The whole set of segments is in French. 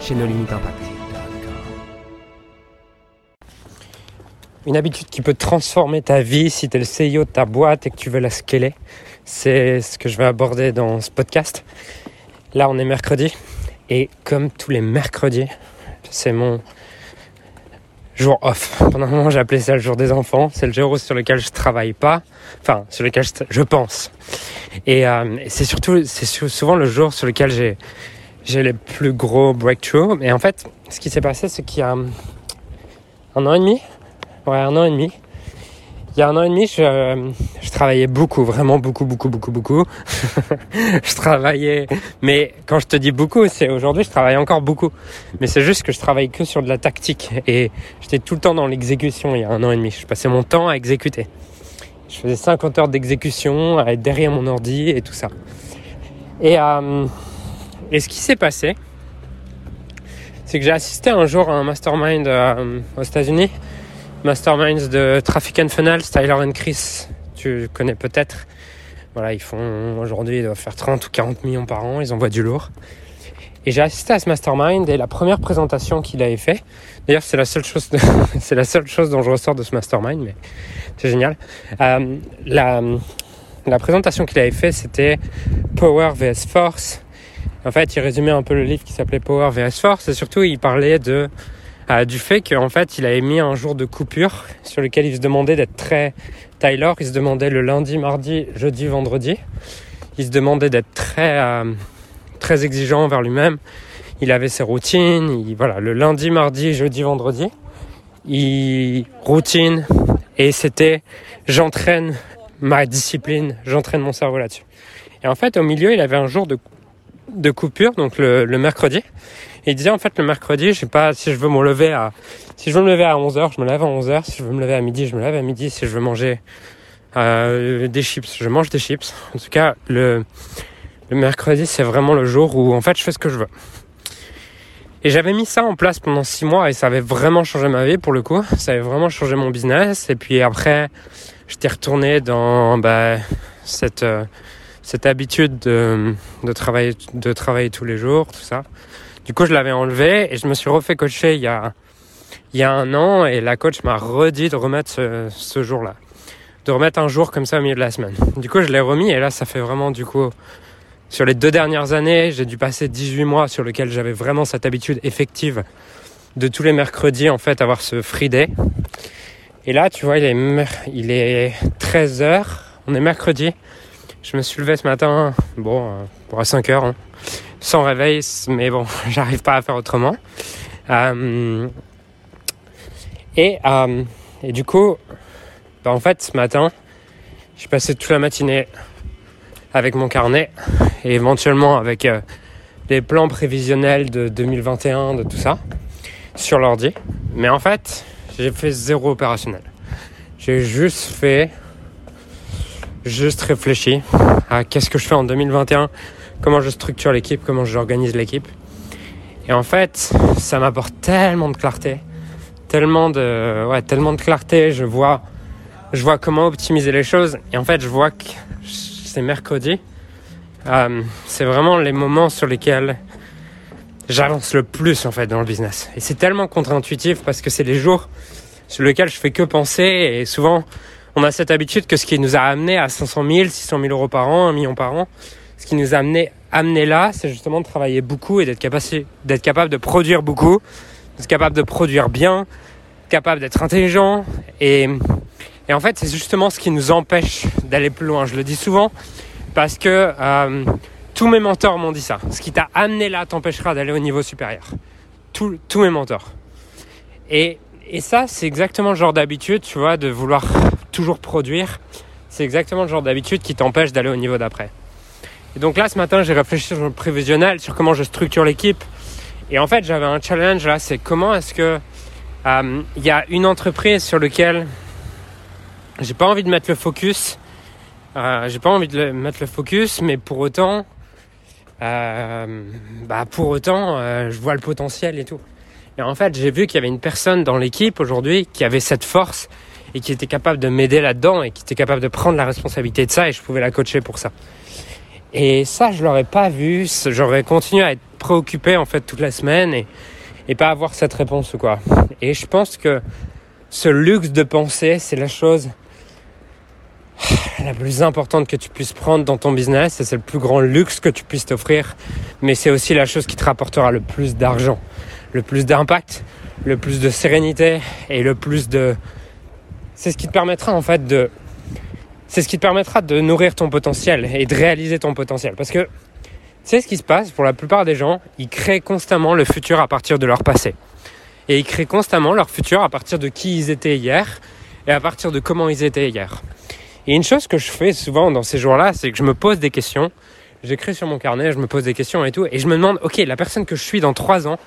chez nos limites impact. Une habitude qui peut transformer ta vie si tu es le CEO de ta boîte et que tu veux la scaler, c'est ce que je vais aborder dans ce podcast. Là, on est mercredi et comme tous les mercredis, c'est mon jour off. Pendant un moment, appelé ça le jour des enfants. C'est le jour sur lequel je travaille pas, enfin sur lequel je, pense. Et, euh, c'est surtout, c'est souvent le jour sur lequel j'ai j'ai les plus gros breakthroughs. Et en fait, ce qui s'est passé, c'est qu'il y a un an et demi, ouais, un an et demi, il y a un an et demi, je, je travaillais beaucoup, vraiment beaucoup, beaucoup, beaucoup, beaucoup. je travaillais, mais quand je te dis beaucoup, c'est aujourd'hui, je travaille encore beaucoup. Mais c'est juste que je travaille que sur de la tactique et j'étais tout le temps dans l'exécution il y a un an et demi. Je passais mon temps à exécuter. Je faisais 50 heures d'exécution, à être derrière mon ordi et tout ça. Et euh, et ce qui s'est passé, c'est que j'ai assisté un jour à un mastermind euh, aux États-Unis, mastermind de Traffic and Funnel, Tyler and Chris, tu connais peut-être. Voilà, ils font aujourd'hui, ils doivent faire 30 ou 40 millions par an, ils envoient du lourd. Et j'ai assisté à ce mastermind et la première présentation qu'il avait fait, d'ailleurs c'est la seule chose, c'est la seule chose dont je ressors de ce mastermind, mais c'est génial. Euh, la, la présentation qu'il avait fait, c'était Power vs Force en fait, il résumait un peu le livre qui s'appelait Power vs Force et surtout il parlait euh, du fait qu'en fait il avait mis un jour de coupure sur lequel il se demandait d'être très Tyler, il se demandait le lundi, mardi, jeudi, vendredi. Il se demandait d'être très euh, très exigeant envers lui-même. Il avait ses routines, il, voilà, le lundi, mardi, jeudi, vendredi. Il routine et c'était j'entraîne ma discipline, j'entraîne mon cerveau là-dessus. Et en fait, au milieu, il avait un jour de de coupure, donc le, mercredi. Et il disait en fait le mercredi, je sais pas si je veux me lever à si je veux me lever à 11h, je me lève à 11h, si je veux me lever à midi, je me lève à midi, si je veux manger euh, des chips, je mange des chips. En tout cas, le le mercredi, c'est vraiment le jour où en fait je fais ce que je veux. Et j'avais mis ça en place pendant six mois et ça avait vraiment changé ma vie pour le coup. Ça avait vraiment changé mon business. Et puis après, j'étais retourné dans bah, cette euh, cette habitude de, de, travailler, de travailler tous les jours, tout ça. Du coup, je l'avais enlevé et je me suis refait coacher il y a, il y a un an et la coach m'a redit de remettre ce, ce jour-là. De remettre un jour comme ça au milieu de la semaine. Du coup, je l'ai remis et là, ça fait vraiment du coup, sur les deux dernières années, j'ai dû passer 18 mois sur lesquels j'avais vraiment cette habitude effective de tous les mercredis, en fait, avoir ce free day. Et là, tu vois, il est, il est 13 h on est mercredi. Je me suis levé ce matin, bon, euh, pour à 5 heures, hein, sans réveil, mais bon, j'arrive pas à faire autrement. Euh, et, euh, et du coup, bah, en fait, ce matin, j'ai passé toute la matinée avec mon carnet et éventuellement avec les plans prévisionnels de 2021, de tout ça, sur l'ordi. Mais en fait, j'ai fait zéro opérationnel. J'ai juste fait juste réfléchi à qu'est-ce que je fais en 2021, comment je structure l'équipe, comment j'organise l'équipe. Et en fait, ça m'apporte tellement de clarté, tellement de, ouais, tellement de clarté. Je vois, je vois comment optimiser les choses. Et en fait, je vois que c'est mercredi. Euh, c'est vraiment les moments sur lesquels j'avance le plus en fait dans le business. Et c'est tellement contre-intuitif parce que c'est les jours sur lesquels je fais que penser et souvent on a cette habitude que ce qui nous a amené à 500 000, 600 000 euros par an, 1 million par an, ce qui nous a amené, amené là, c'est justement de travailler beaucoup et d'être capable, de produire beaucoup, d'être capable de produire bien, capable d'être intelligent. Et, et en fait, c'est justement ce qui nous empêche d'aller plus loin. Je le dis souvent parce que euh, tous mes mentors m'ont dit ça. Ce qui t'a amené là t'empêchera d'aller au niveau supérieur. tous mes mentors. Et, et ça, c'est exactement le genre d'habitude, tu vois, de vouloir toujours produire, c'est exactement le genre d'habitude qui t'empêche d'aller au niveau d'après. Et donc là, ce matin, j'ai réfléchi sur le prévisionnel, sur comment je structure l'équipe Et en fait, j'avais un challenge là, c'est comment est-ce que euh, il y a une entreprise sur laquelle j'ai pas envie de mettre le focus. Euh, j'ai pas envie de mettre le focus, mais pour autant, euh, bah pour autant, je vois le potentiel et tout. Et en fait, j'ai vu qu'il y avait une personne dans l'équipe aujourd'hui qui avait cette force et qui était capable de m'aider là-dedans et qui était capable de prendre la responsabilité de ça et je pouvais la coacher pour ça. Et ça, je l'aurais pas vu. J'aurais continué à être préoccupé en fait toute la semaine et, et pas avoir cette réponse ou quoi. Et je pense que ce luxe de penser, c'est la chose la plus importante que tu puisses prendre dans ton business et c'est le plus grand luxe que tu puisses t'offrir. Mais c'est aussi la chose qui te rapportera le plus d'argent, le plus d'impact, le plus de sérénité et le plus de... C'est ce qui te permettra de c'est nourrir ton potentiel et de réaliser ton potentiel. Parce que, sais ce qui se passe? Pour la plupart des gens, ils créent constamment le futur à partir de leur passé. Et ils créent constamment leur futur à partir de qui ils étaient hier et à partir de comment ils étaient hier. Et une chose que je fais souvent dans ces jours-là, c'est que je me pose des questions. J'écris sur mon carnet, je me pose des questions et tout. Et je me demande, ok, la personne que je suis dans 3 ans,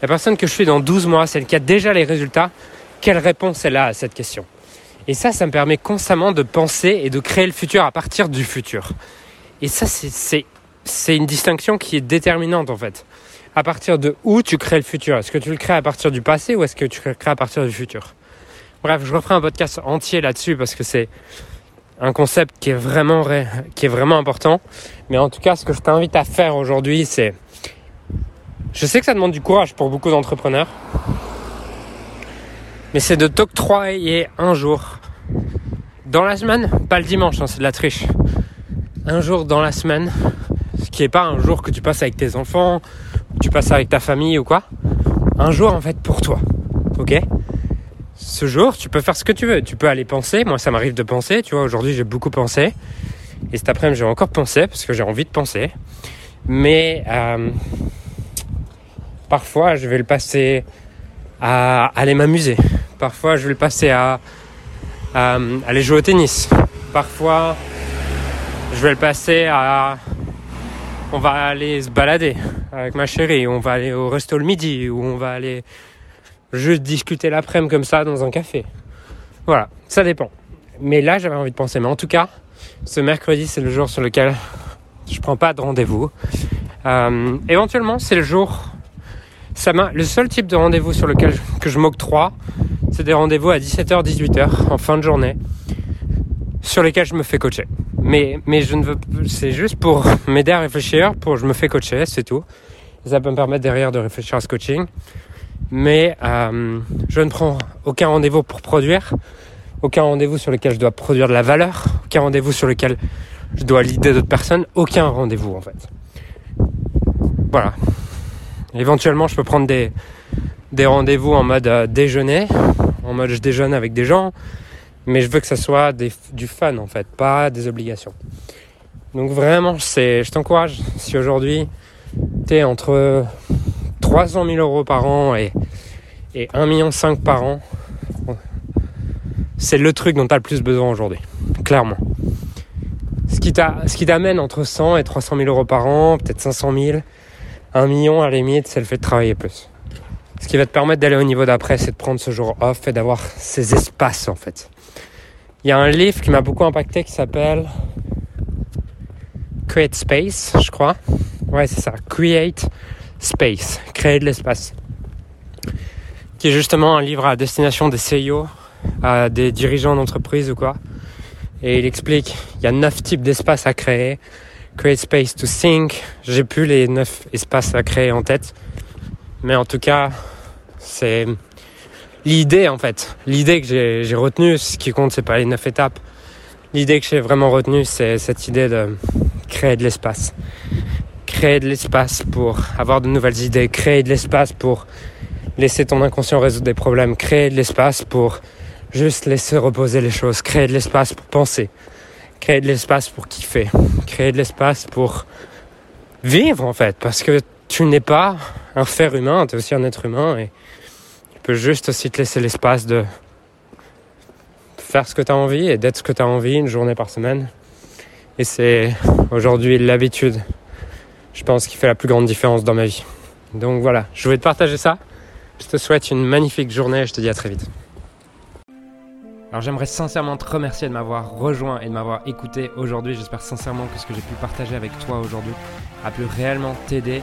la personne que je suis dans 12 mois, celle qui a déjà les résultats, quelle réponse elle a à cette question? Et ça, ça me permet constamment de penser et de créer le futur à partir du futur. Et ça, c'est une distinction qui est déterminante en fait. À partir de où tu crées le futur? Est-ce que tu le crées à partir du passé ou est-ce que tu le crées à partir du futur? Bref, je referai un podcast entier là-dessus parce que c'est un concept qui est vraiment qui est vraiment important. Mais en tout cas, ce que je t'invite à faire aujourd'hui, c'est je sais que ça demande du courage pour beaucoup d'entrepreneurs mais c'est de t'octroyer un jour dans la semaine, pas le dimanche, hein, c'est de la triche. Un jour dans la semaine, ce qui n'est pas un jour que tu passes avec tes enfants, tu passes avec ta famille ou quoi. Un jour en fait pour toi, ok? Ce jour, tu peux faire ce que tu veux. Tu peux aller penser. Moi, ça m'arrive de penser. Tu vois, aujourd'hui, j'ai beaucoup pensé. Et cet après-midi, j'ai encore pensé parce que j'ai envie de penser. Mais euh, parfois, je vais le passer à aller m'amuser. Parfois, je vais le passer à, aller jouer au tennis. Parfois, je vais le passer à on va aller se balader avec ma chérie, on va aller au resto le midi, ou on va aller juste discuter l'après-midi comme ça dans un café. Voilà, ça dépend. Mais là, j'avais envie de penser. Mais en tout cas, ce mercredi, c'est le jour sur lequel je prends pas de rendez-vous. Euh, éventuellement, c'est le jour. Le seul type de rendez-vous sur lequel que je m'octroie, des rendez-vous à 17h, 18h en fin de journée sur lesquels je me fais coacher. Mais, mais je ne veux, c'est juste pour m'aider à réfléchir, pour je me fais coacher, c'est tout. Ça peut me permettre derrière de réfléchir à ce coaching. Mais euh, je ne prends aucun rendez-vous pour produire, aucun rendez-vous sur lequel je dois produire de la valeur, aucun rendez-vous sur lequel je dois l'idée d'autres personnes, aucun rendez-vous en fait. Voilà. Éventuellement, je peux prendre des, des rendez-vous en mode euh, déjeuner, en mode je déjeune avec des gens, mais je veux que ça soit du fun en fait, pas des obligations. Donc vraiment, c'est, je t'encourage, si aujourd'hui tu es entre 300 000 euros par an et, et 1,5 million par an, c'est le truc dont tu as le plus besoin aujourd'hui, clairement. Ce qui t'amène entre 100 et 300 000 euros par an, peut-être 500 000, 1 million à la limite, c'est le fait de travailler plus. Ce qui va te permettre d'aller au niveau d'après, c'est de prendre ce jour off et d'avoir ces espaces en fait. Il y a un livre qui m'a beaucoup impacté qui s'appelle Create Space, je crois. Ouais, c'est ça. Create Space. Créer de l'espace. Qui est justement un livre à destination des CEO, à des dirigeants d'entreprise ou quoi. Et il explique, il y a neuf types d'espaces à créer. Create Space to Think. J'ai plus les neuf espaces à créer en tête. Mais en tout cas, c'est l'idée en fait. L'idée que j'ai retenue, ce qui compte, c'est pas les neuf étapes. L'idée que j'ai vraiment retenue, c'est cette idée de créer de l'espace. Créer de l'espace pour avoir de nouvelles idées, créer de l'espace pour laisser ton inconscient résoudre des problèmes, créer de l'espace pour juste laisser reposer les choses, créer de l'espace pour penser, créer de l'espace pour kiffer, créer de l'espace pour vivre en fait, parce que tu n'es pas un faire humain, tu es aussi un être humain et tu peux juste aussi te laisser l'espace de faire ce que tu as envie et d'être ce que tu as envie une journée par semaine. Et c'est aujourd'hui l'habitude, je pense, qui fait la plus grande différence dans ma vie. Donc voilà, je voulais te partager ça. Je te souhaite une magnifique journée et je te dis à très vite. Alors j'aimerais sincèrement te remercier de m'avoir rejoint et de m'avoir écouté aujourd'hui. J'espère sincèrement que ce que j'ai pu partager avec toi aujourd'hui a pu réellement t'aider